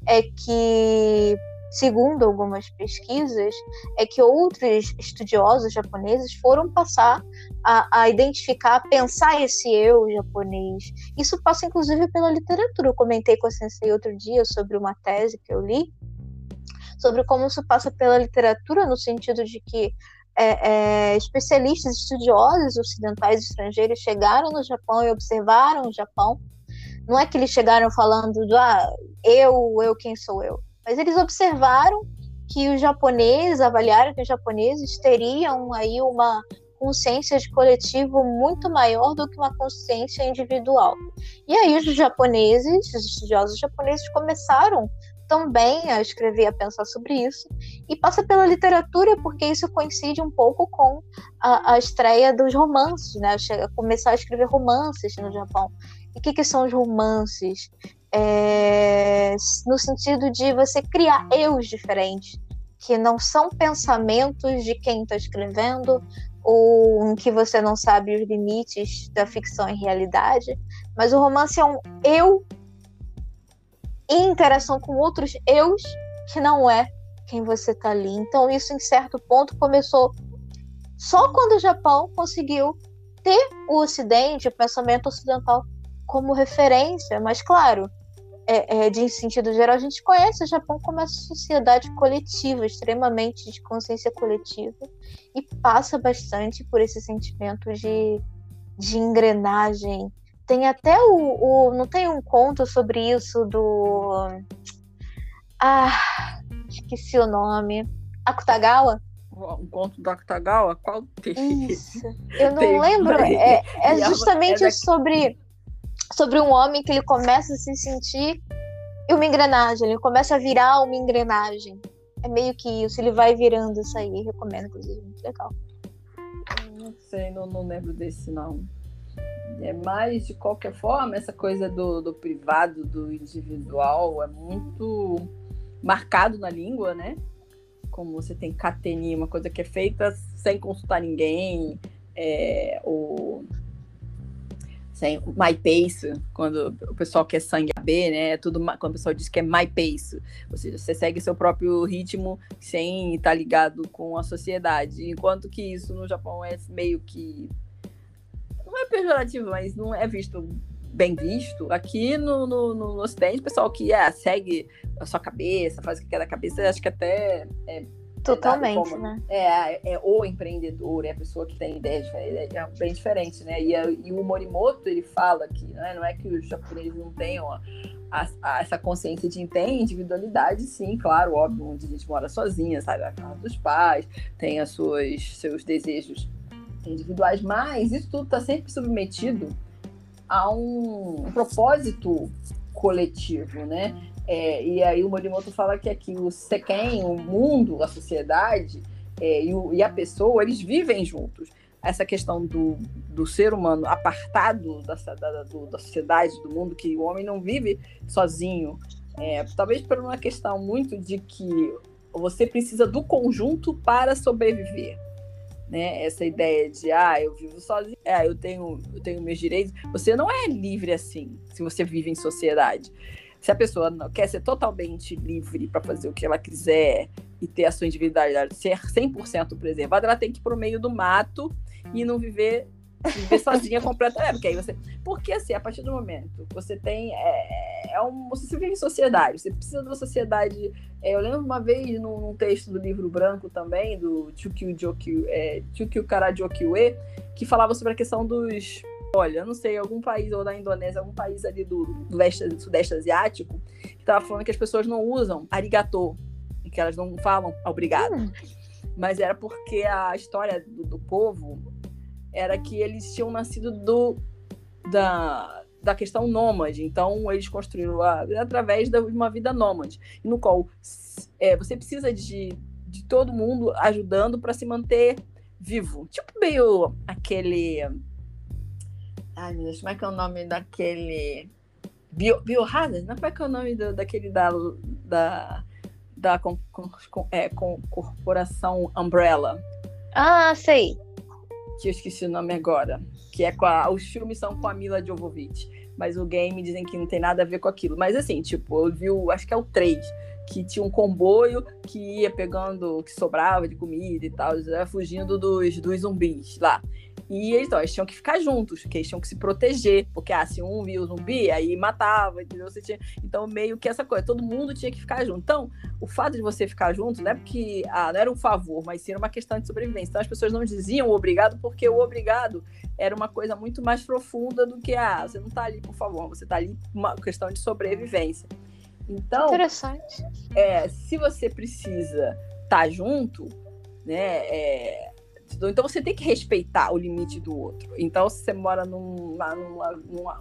Speaker 2: é que, segundo algumas pesquisas, é que outros estudiosos japoneses foram passar a, a identificar, a pensar esse eu japonês. Isso passa, inclusive, pela literatura. Eu comentei com a Sensei outro dia sobre uma tese que eu li, sobre como isso passa pela literatura, no sentido de que é, é, especialistas, estudiosos ocidentais estrangeiros chegaram no Japão e observaram o Japão. Não é que eles chegaram falando do ah, eu, eu, quem sou eu. Mas eles observaram que os japoneses, avaliaram que os japoneses teriam aí uma, consciência de coletivo muito maior do que uma consciência individual. E aí os japoneses, os estudiosos japoneses começaram também a escrever, a pensar sobre isso, e passa pela literatura, porque isso coincide um pouco com a, a estreia dos romances, né? Começar a escrever romances no Japão. E o que, que são os romances? É, no sentido de você criar eus diferentes, que não são pensamentos de quem está escrevendo, ou em que você não sabe os limites da ficção e realidade, mas o romance é um eu em interação com outros eus que não é quem você está ali. Então isso em certo ponto começou só quando o Japão conseguiu ter o Ocidente, o pensamento ocidental como referência, mas claro, é, é, de sentido geral, a gente conhece o Japão como uma sociedade coletiva, extremamente de consciência coletiva, e passa bastante por esse sentimento de, de engrenagem. Tem até o, o. Não tem um conto sobre isso do. Ah, esqueci o nome. Akutagawa?
Speaker 1: um conto do Akutagawa? Qual
Speaker 2: tem? Isso. [LAUGHS] Eu não lembro. É, é justamente é daqui... sobre sobre um homem que ele começa a se sentir uma engrenagem, ele começa a virar uma engrenagem. É meio que isso, ele vai virando isso aí, recomendo, inclusive, muito legal.
Speaker 1: Não sei, não, não lembro desse não. É mais de qualquer forma, essa coisa do, do privado, do individual, é muito marcado na língua, né? Como você tem cateni, uma coisa que é feita sem consultar ninguém, é, ou sem my pace, quando o pessoal quer sangue B, né? É tudo quando o pessoal diz que é my pace, ou seja, você segue seu próprio ritmo sem estar ligado com a sociedade. Enquanto que isso no Japão é meio que não é pejorativo, mas não é visto bem visto. Aqui no, no, no Ocidente, o pessoal que é, segue a sua cabeça, faz o que quer da cabeça, acho que até é
Speaker 2: Totalmente, como, né?
Speaker 1: É, é o empreendedor, é a pessoa que tem ideias diferentes, é bem diferente, né? E, e o Morimoto, ele fala que né, não é que os japoneses não tenham a, a, a, essa consciência de tem individualidade, sim, claro, óbvio, onde a gente mora sozinha, sabe? A casa dos pais, tem as suas, seus desejos individuais, mas isso tudo está sempre submetido a um, um propósito coletivo, né? É, e aí o Morimoto fala que aqui o Seken, o mundo, a sociedade é, e, o, e, a pessoa, eles vivem juntos. Essa questão do, do ser humano apartado da, da, da sociedade, do mundo, que o homem não vive sozinho. É, talvez por uma questão muito de que você precisa do conjunto para sobreviver. Né? Essa ideia de, ah, eu vivo sozinho, ah, eu tenho, eu tenho meus direitos. Você não é livre assim, se você vive em sociedade. Se a pessoa não quer ser totalmente livre para fazer o que ela quiser e ter a sua individualidade ser 100% preservada, ela tem que ir para o meio do mato e não viver viver sozinha completamente. É, porque aí você. Porque assim, a partir do momento que você tem. É, é um, você vive em sociedade, você precisa de uma sociedade. É, eu lembro uma vez num, num, texto do livro branco também, do Chukyu Jokyu, é, Chukyu que falava sobre a questão dos olha, eu não sei, algum país, ou da Indonésia, algum país ali do, do, leste, do sudeste asiático, que estava falando que as pessoas não usam arigato, que elas não falam obrigado. Hum. Mas era porque a história do, do, povo era que eles tinham nascido do, da, da questão nômade. Então, eles construíram a, através de uma vida nômade, no qual é, você precisa de, de todo mundo ajudando para se manter vivo. Tipo meio aquele Ai, meu Deus, como é que é o nome daquele. Bio, Biohazard? Não, como é que é o nome do, daquele da. da da com, com, é, com corporação Umbrella.
Speaker 2: Ah, sei.
Speaker 1: Que eu esqueci o nome agora. Que é com a. Os filmes são com a Mila Jovovich. Mas o game dizem que não tem nada a ver com aquilo. Mas assim, tipo, eu vi o. Acho que é o 3 que tinha um comboio que ia pegando o que sobrava de comida e tal, fugindo dos, dos zumbis lá. E eles, ó, eles tinham que ficar juntos, porque eles tinham que se proteger, porque ah, se um via o zumbi, aí matava, entendeu? Você tinha... Então, meio que essa coisa, todo mundo tinha que ficar junto. Então, o fato de você ficar junto não é porque ah, não era um favor, mas sim era uma questão de sobrevivência. Então, as pessoas não diziam obrigado, porque o obrigado era uma coisa muito mais profunda do que, ah, você não tá ali por favor, você tá ali por uma questão de sobrevivência. Então,
Speaker 2: interessante.
Speaker 1: É, se você precisa estar tá junto, né, é, Então você tem que respeitar o limite do outro. Então, se você mora num, numa, numa,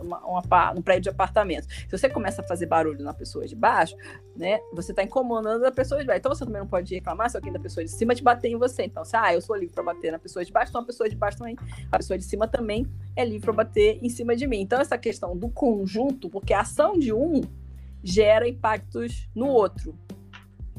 Speaker 1: numa, uma, num prédio de apartamento, se você começa a fazer barulho na pessoa de baixo, né? Você está incomodando a pessoa de baixo. Então você também não pode reclamar se alguém da pessoa de cima te bater em você. Então, se ah, eu sou livre para bater na pessoa de baixo, então a pessoa de baixo também, a pessoa de cima também é livre para bater em cima de mim. Então, essa questão do conjunto, porque a ação de um gera impactos no outro.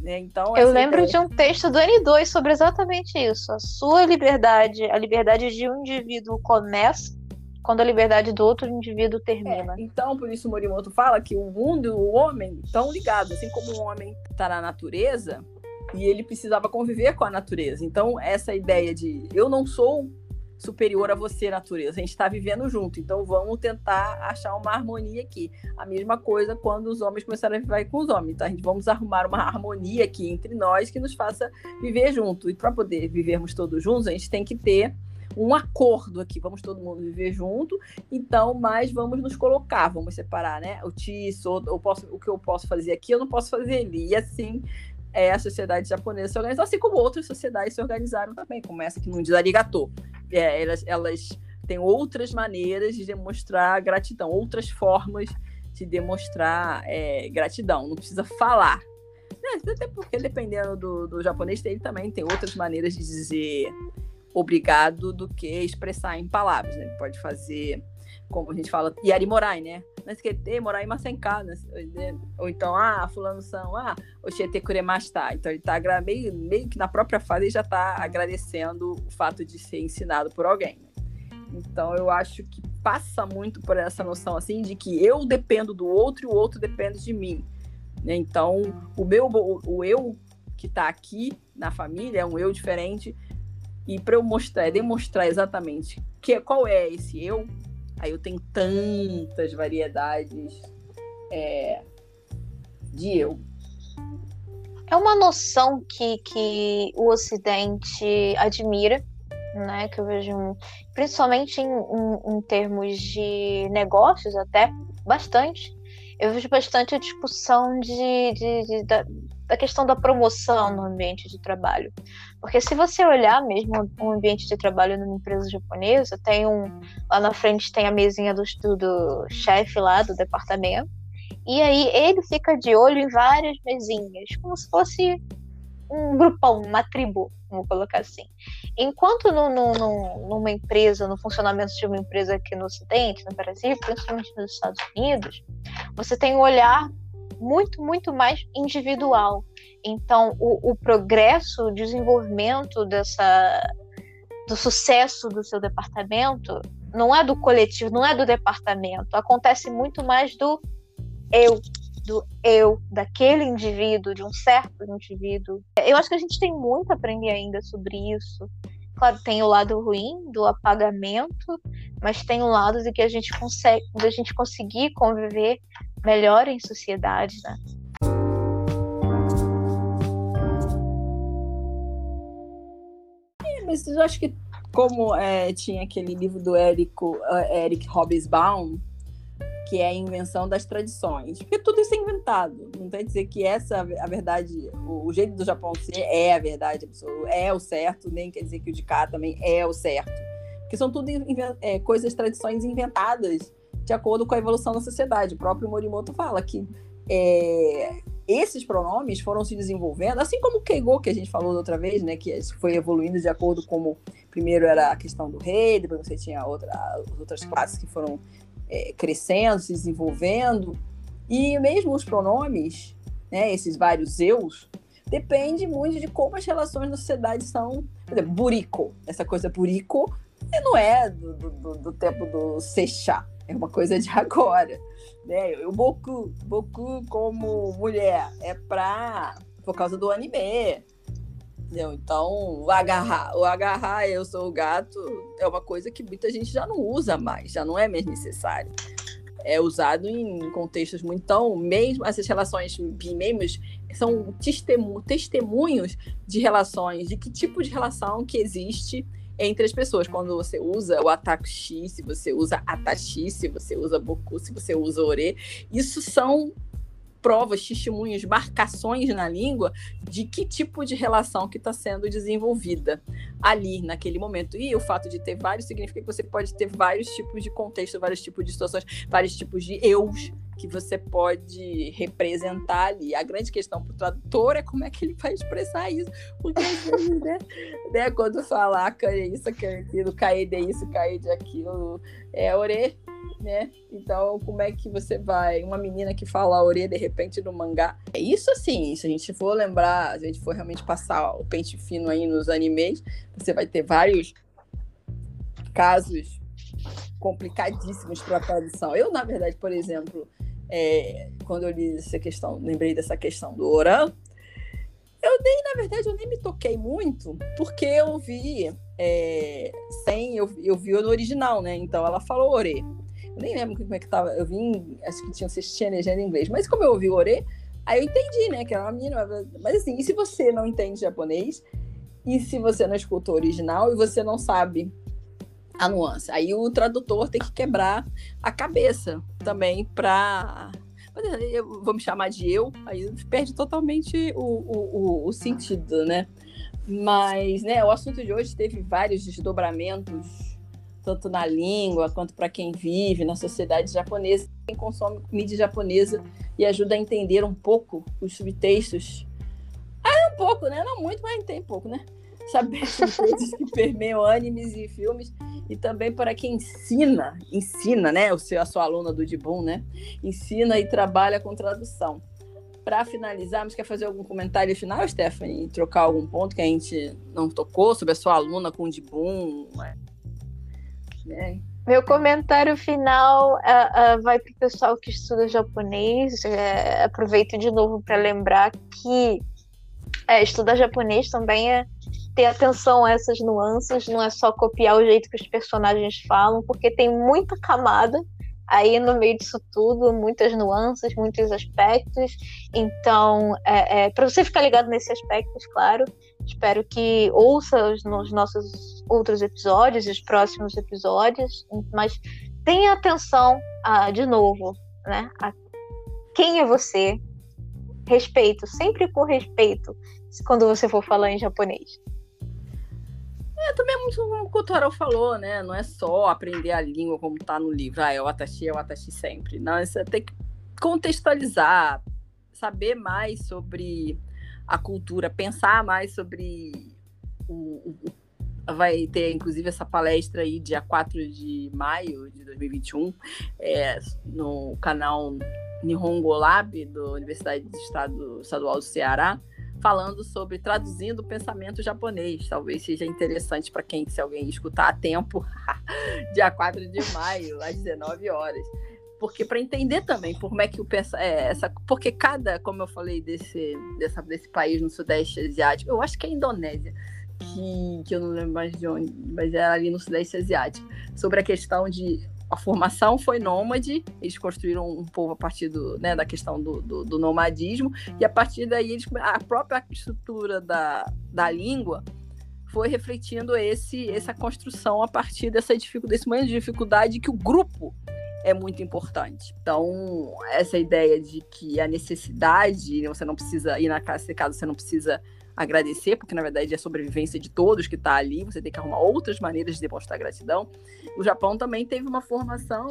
Speaker 1: Né? Então,
Speaker 2: eu lembro ideia... de um texto do N2 sobre exatamente isso. A sua liberdade, a liberdade de um indivíduo começa quando a liberdade do outro indivíduo termina.
Speaker 1: É, então, por isso Morimoto fala que o mundo e o homem estão ligados. Assim como o homem está na natureza e ele precisava conviver com a natureza. Então, essa ideia de eu não sou superior a você, natureza. A gente está vivendo junto, então vamos tentar achar uma harmonia aqui. A mesma coisa quando os homens começaram a viver com os homens. Então, a gente vamos arrumar uma harmonia aqui entre nós que nos faça viver junto. E para poder vivermos todos juntos, a gente tem que ter um acordo aqui. Vamos todo mundo viver junto, então, mas vamos nos colocar, vamos separar, né? O tiço, eu posso, o que eu posso fazer aqui, eu não posso fazer ali. E assim é, a sociedade japonesa se organizou, assim como outras sociedades se organizaram também, como essa que não diz arigato é, elas, elas têm outras maneiras de demonstrar gratidão, outras formas de demonstrar é, gratidão. Não precisa falar. É, até porque, dependendo do, do japonês, ele também tem outras maneiras de dizer obrigado do que expressar em palavras. Né? Ele pode fazer, como a gente fala, yarimorai, né? Nasquete, morai masenka, né? ou então, ah, fulano são, ah, oxete kuremashita. Então ele tá meio, meio que na própria fase ele já está agradecendo o fato de ser ensinado por alguém. Né? Então eu acho que passa muito por essa noção assim de que eu dependo do outro e o outro depende de mim. Né? Então o meu, o, eu que está aqui na família é um eu diferente e para eu mostrar, demonstrar exatamente que, qual é esse eu, Aí tenho tantas variedades é, de eu.
Speaker 2: É uma noção que, que o Ocidente admira, né? Que eu vejo, principalmente em, em, em termos de negócios, até bastante. Eu vejo bastante a discussão de, de, de da, da questão da promoção no ambiente de trabalho. Porque se você olhar mesmo um ambiente de trabalho numa empresa japonesa, tem um. Lá na frente tem a mesinha do, do chefe lá do departamento. E aí ele fica de olho em várias mesinhas, como se fosse um grupão, uma tribo, vamos colocar assim. Enquanto no, no, no, numa empresa, no funcionamento de uma empresa aqui no Ocidente, no Brasil, principalmente nos Estados Unidos, você tem um olhar muito, muito mais individual. Então, o, o progresso, o desenvolvimento dessa, do sucesso do seu departamento não é do coletivo, não é do departamento. Acontece muito mais do eu, do eu, daquele indivíduo, de um certo indivíduo. Eu acho que a gente tem muito a aprender ainda sobre isso. Claro, tem o lado ruim do apagamento, mas tem o lado de que a gente consegue, de a gente conseguir conviver melhor em sociedade, né?
Speaker 1: É, mas eu acho que como é, tinha aquele livro do Érico, uh, Eric Hobsbawm, que é a invenção das tradições. Porque tudo isso é inventado. Não quer dizer que essa a verdade, o, o, jeito do Japão ser é a verdade absoluta, é o certo, nem quer dizer que o de cá também é o certo. Porque são tudo é, coisas, tradições inventadas de acordo com a evolução da sociedade. O próprio Morimoto fala que é, esses pronomes foram se desenvolvendo, assim como o Keigo, que a gente falou da outra vez, né, que foi evoluindo de acordo com como primeiro era a questão do rei, depois você tinha outra, outras classes que foram é, crescendo, se desenvolvendo. E mesmo os pronomes, né, esses vários eus, depende muito de como as relações na sociedade são. Por exemplo, burico, essa coisa burico não é do, do, do tempo do Seixá é uma coisa de agora. Né? O Boku, Boku como mulher é pra, por causa do anime. Entendeu? Então, o agarrar, o agarrar, eu sou o gato, é uma coisa que muita gente já não usa mais, já não é mais necessário. É usado em contextos muito. Então, mesmo essas relações mesmos são testemunhos de relações, de que tipo de relação que existe entre as pessoas. Quando você usa o Atakushi, se você usa Atashi, se você usa Boku, se você usa Ore, isso são provas, testemunhos, marcações na língua de que tipo de relação que está sendo desenvolvida ali, naquele momento. E o fato de ter vários significa que você pode ter vários tipos de contexto, vários tipos de situações, vários tipos de eus que você pode representar ali. A grande questão para o tradutor é como é que ele vai expressar isso. Porque né, né, quando falar ah, isso, é aquilo, cair de isso, cair de aquilo, é ore, né? Então, como é que você vai. Uma menina que fala ore de repente no mangá. É isso assim, se a gente for lembrar, se a gente for realmente passar o pente fino aí nos animes, você vai ter vários casos complicadíssimos para a tradução. Eu, na verdade, por exemplo, é, quando eu li essa questão, lembrei dessa questão do Oran, eu nem, na verdade, eu nem me toquei muito, porque eu vi é, sem, eu, eu vi no original, né? Então ela falou Ore. Eu nem lembro como é que tava. Eu vi, acho que tinha, tinha legenda em inglês, mas como eu ouvi Ore, aí eu entendi, né? Que era uma menina. Mas assim, e se você não entende japonês? E se você não escuta o original e você não sabe a nuance. Aí o tradutor tem que quebrar a cabeça também para eu vou me chamar de eu, aí perde totalmente o, o, o, o, sentido, né? Mas, né, o assunto de hoje teve vários desdobramentos, tanto na língua quanto para quem vive na sociedade japonesa, quem consome mídia japonesa e ajuda a entender um pouco os subtextos. Ah, um pouco, né? Não muito, mas tem pouco, né? Saber os [LAUGHS] subtextos que permeiam animes e filmes e também para quem ensina, ensina, né? O seu, a sua aluna do Dibum, né? Ensina e trabalha com tradução. Para finalizar, quer fazer algum comentário final, Stephanie? Trocar algum ponto que a gente não tocou sobre a sua aluna com o Dibum?
Speaker 2: Né? Meu comentário final uh, uh, vai para o pessoal que estuda japonês. Uh, aproveito de novo para lembrar que é, estudar japonês também é ter atenção a essas nuances, não é só copiar o jeito que os personagens falam, porque tem muita camada aí no meio disso tudo, muitas nuances, muitos aspectos. Então, é, para você ficar ligado nesses aspectos, claro, espero que ouça os, nos nossos outros episódios, os próximos episódios, mas tenha atenção, a, de novo, né, a quem é você, respeito, sempre com respeito, quando você for falar em japonês.
Speaker 1: É, também é muito como o Kotaro falou, né? Não é só aprender a língua como tá no livro. Ah, é o Atashi, é o Atashi sempre. Não, você tem que contextualizar, saber mais sobre a cultura, pensar mais sobre o, o, vai ter inclusive essa palestra aí dia 4 de maio de 2021 é, no canal Nihongo Lab da Universidade do Estado Estadual do Ceará falando sobre traduzindo o pensamento japonês. Talvez seja interessante para quem, se alguém escutar a tempo, [LAUGHS] dia 4 de maio, às 19 horas. Porque para entender também como é que o pensa é, essa, porque cada, como eu falei desse dessa, desse país no sudeste asiático, eu acho que é a Indonésia, que, que eu não lembro mais de onde, mas era ali no sudeste asiático, sobre a questão de a formação foi nômade, eles construíram um povo a partir do, né, da questão do, do, do, nomadismo, e a partir daí eles, a própria estrutura da, da língua foi refletindo esse, essa construção a partir dessa dificuldade, desse momento de dificuldade que o grupo é muito importante. Então, essa ideia de que a necessidade, você não precisa ir na casa, caso você não precisa agradecer, porque na verdade é a sobrevivência de todos que está ali, você tem que arrumar outras maneiras de demonstrar gratidão. O Japão também teve uma formação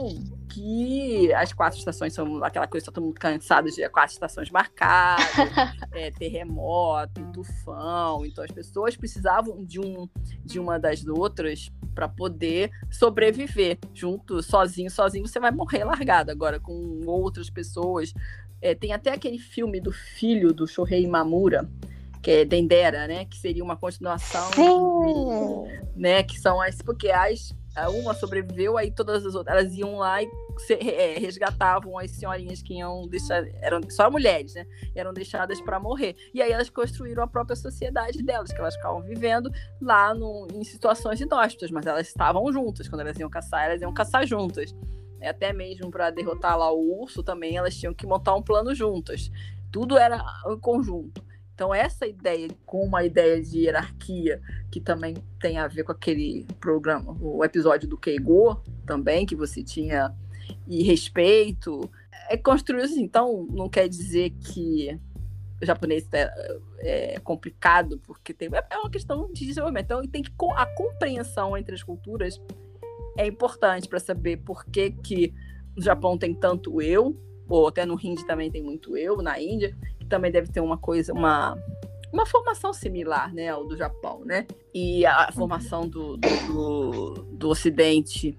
Speaker 1: que as quatro estações são aquela coisa, todo mundo cansado de quatro estações marcadas, [LAUGHS] é, terremoto, tufão, então as pessoas precisavam de, um, de uma das outras para poder sobreviver junto, sozinho, sozinho você vai morrer largado. Agora, com outras pessoas, é, tem até aquele filme do filho do Shohei Mamura, que é Dendera, né? Que seria uma continuação,
Speaker 2: Sim.
Speaker 1: né? Que são as porque as uma sobreviveu, aí todas as outras elas iam lá e é, resgatavam as senhorinhas que iam deixar eram só mulheres, né? Eram deixadas para morrer. E aí elas construíram a própria sociedade delas, que elas ficavam vivendo lá no, em situações inóspitas, mas elas estavam juntas. Quando elas iam caçar, elas iam caçar juntas. Até mesmo para derrotar lá o urso também, elas tinham que montar um plano juntas. Tudo era em conjunto. Então, essa ideia, com uma ideia de hierarquia, que também tem a ver com aquele programa, o episódio do Keigo, também, que você tinha, e respeito, é construído assim. Então, não quer dizer que o japonês é, é complicado, porque tem, é uma questão de desenvolvimento. Então, tem que a compreensão entre as culturas é importante para saber por que, que no Japão tem tanto eu, ou até no Hindi também tem muito eu, na Índia, que também deve ter uma coisa, uma, uma formação similar, né, ao do Japão, né? E a formação do, do, do Ocidente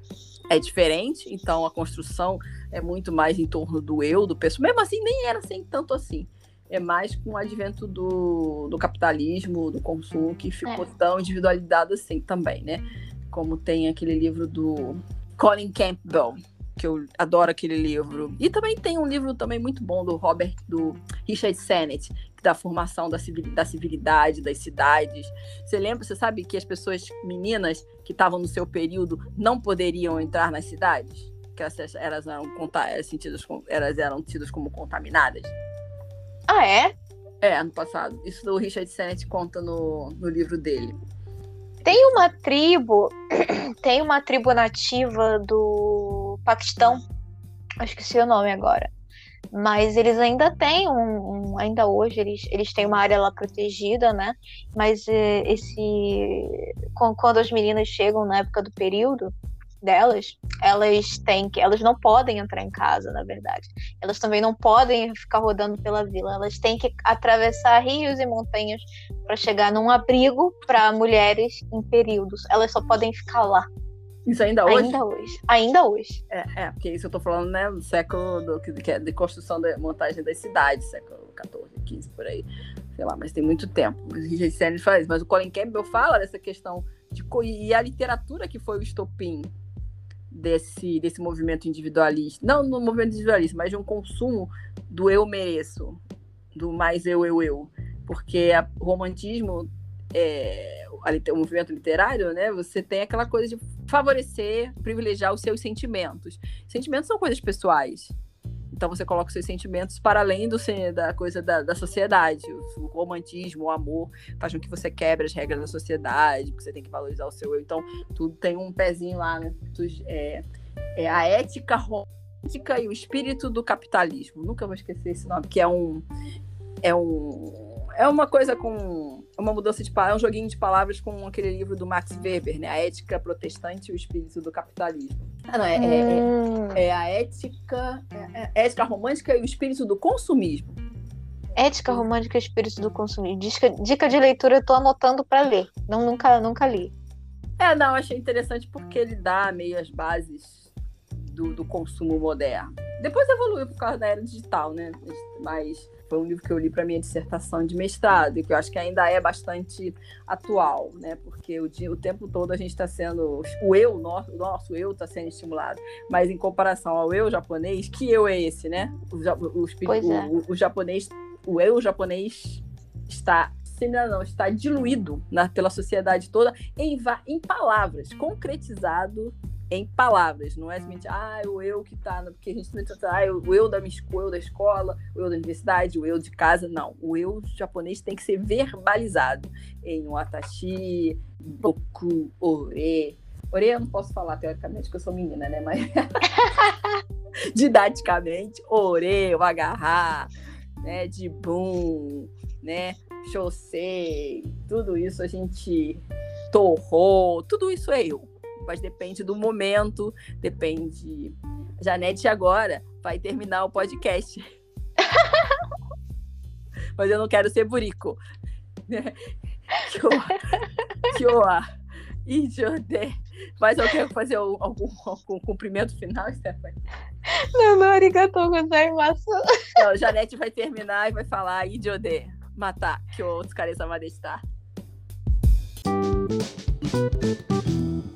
Speaker 1: é diferente, então a construção é muito mais em torno do eu, do pessoal. Mesmo assim, nem era assim tanto assim. É mais com o advento do, do capitalismo, do consumo, que ficou é. tão individualizado assim também, né? Como tem aquele livro do Colin Campbell, que eu adoro aquele livro. E também tem um livro também muito bom do Robert, do Richard Sennett, da formação da, civil, da civilidade, das cidades. Você lembra, você sabe que as pessoas meninas que estavam no seu período não poderiam entrar nas cidades? Que elas, elas eram, elas, sentidas, elas eram tidas como contaminadas?
Speaker 2: Ah, é?
Speaker 1: É, ano passado. Isso o Richard Sennett conta no, no livro dele.
Speaker 2: Tem uma tribo, [CLEARS THROAT] tem uma tribo nativa do Paquistão, acho que sei o nome agora, mas eles ainda têm um, um, ainda hoje eles, eles têm uma área lá protegida, né? Mas eh, esse quando as meninas chegam na época do período delas, elas têm que elas não podem entrar em casa, na verdade. Elas também não podem ficar rodando pela vila. Elas têm que atravessar rios e montanhas para chegar num abrigo para mulheres em períodos. Elas só podem ficar lá.
Speaker 1: Isso ainda hoje?
Speaker 2: Ainda hoje. Ainda hoje.
Speaker 1: É, é porque isso eu tô falando, né, do século do, que é de construção da montagem das cidades, século XIV, XV, por aí. Sei lá, mas tem muito tempo. Mas o Richard faz. Mas o Colin Campbell fala dessa questão de. E a literatura que foi o estopim desse, desse movimento individualista. Não no movimento individualista, mas de um consumo do eu mereço, do mais eu, eu, eu. Porque a, o romantismo é, o movimento literário, né, você tem aquela coisa de favorecer, privilegiar os seus sentimentos. Sentimentos são coisas pessoais. Então você coloca os seus sentimentos para além do, da coisa da, da sociedade. O, romantismo, o amor, faz com que você quebre as regras da sociedade, porque você tem que valorizar o seu eu. Então, tudo tem um pezinho lá, né? É, é a ética romântica e o espírito do capitalismo. Nunca vou esquecer esse nome, que é um. É um é uma coisa com uma mudança de palavras, é um joguinho de palavras com aquele livro do Max Weber, né? A ética protestante e o espírito do capitalismo. Ah, não, é, é, é, hum. é a ética, é, é, ética romântica e o espírito do consumismo.
Speaker 2: Ética romântica e o espírito do consumismo. Dica, dica de leitura, eu tô anotando para ler. Não, nunca, nunca li.
Speaker 1: É, não, achei interessante porque ele dá meio as bases do, do consumo moderno. Depois evoluiu por causa da era digital, né? Mas foi um livro que eu li para minha dissertação de mestrado e que eu acho que ainda é bastante atual, né? Porque o, dia, o tempo todo a gente está sendo o eu nosso, o nosso eu está sendo estimulado, mas em comparação ao eu japonês, que eu é esse, né? O, o, o, é. o, o japonês, o eu japonês está não, está diluído na, pela sociedade toda em, em palavras, concretizado em palavras, não é somente ah, o eu que tá, porque a gente não ah, o eu da minha o eu da escola, o eu da universidade, o eu de casa, não. O eu japonês tem que ser verbalizado em um atashi, boku, ore. Ore eu não posso falar teoricamente, porque eu sou menina, né? Mas [LAUGHS] didaticamente, ore, o agarrar, né? De boom, né? Shosei, tudo isso a gente torrou, tudo isso é eu mas depende do momento, depende. Janete agora vai terminar o podcast. [LAUGHS] mas eu não quero ser burico. [LAUGHS] Kyoa. Ijode. Mas eu quero fazer algum, algum, algum cumprimento final, Stephanie?
Speaker 2: Não, não, arigatou gozaimasu.
Speaker 1: Não, Janete vai terminar e vai falar Ijode. Matar, que o Tsukaresa Madestar. Thank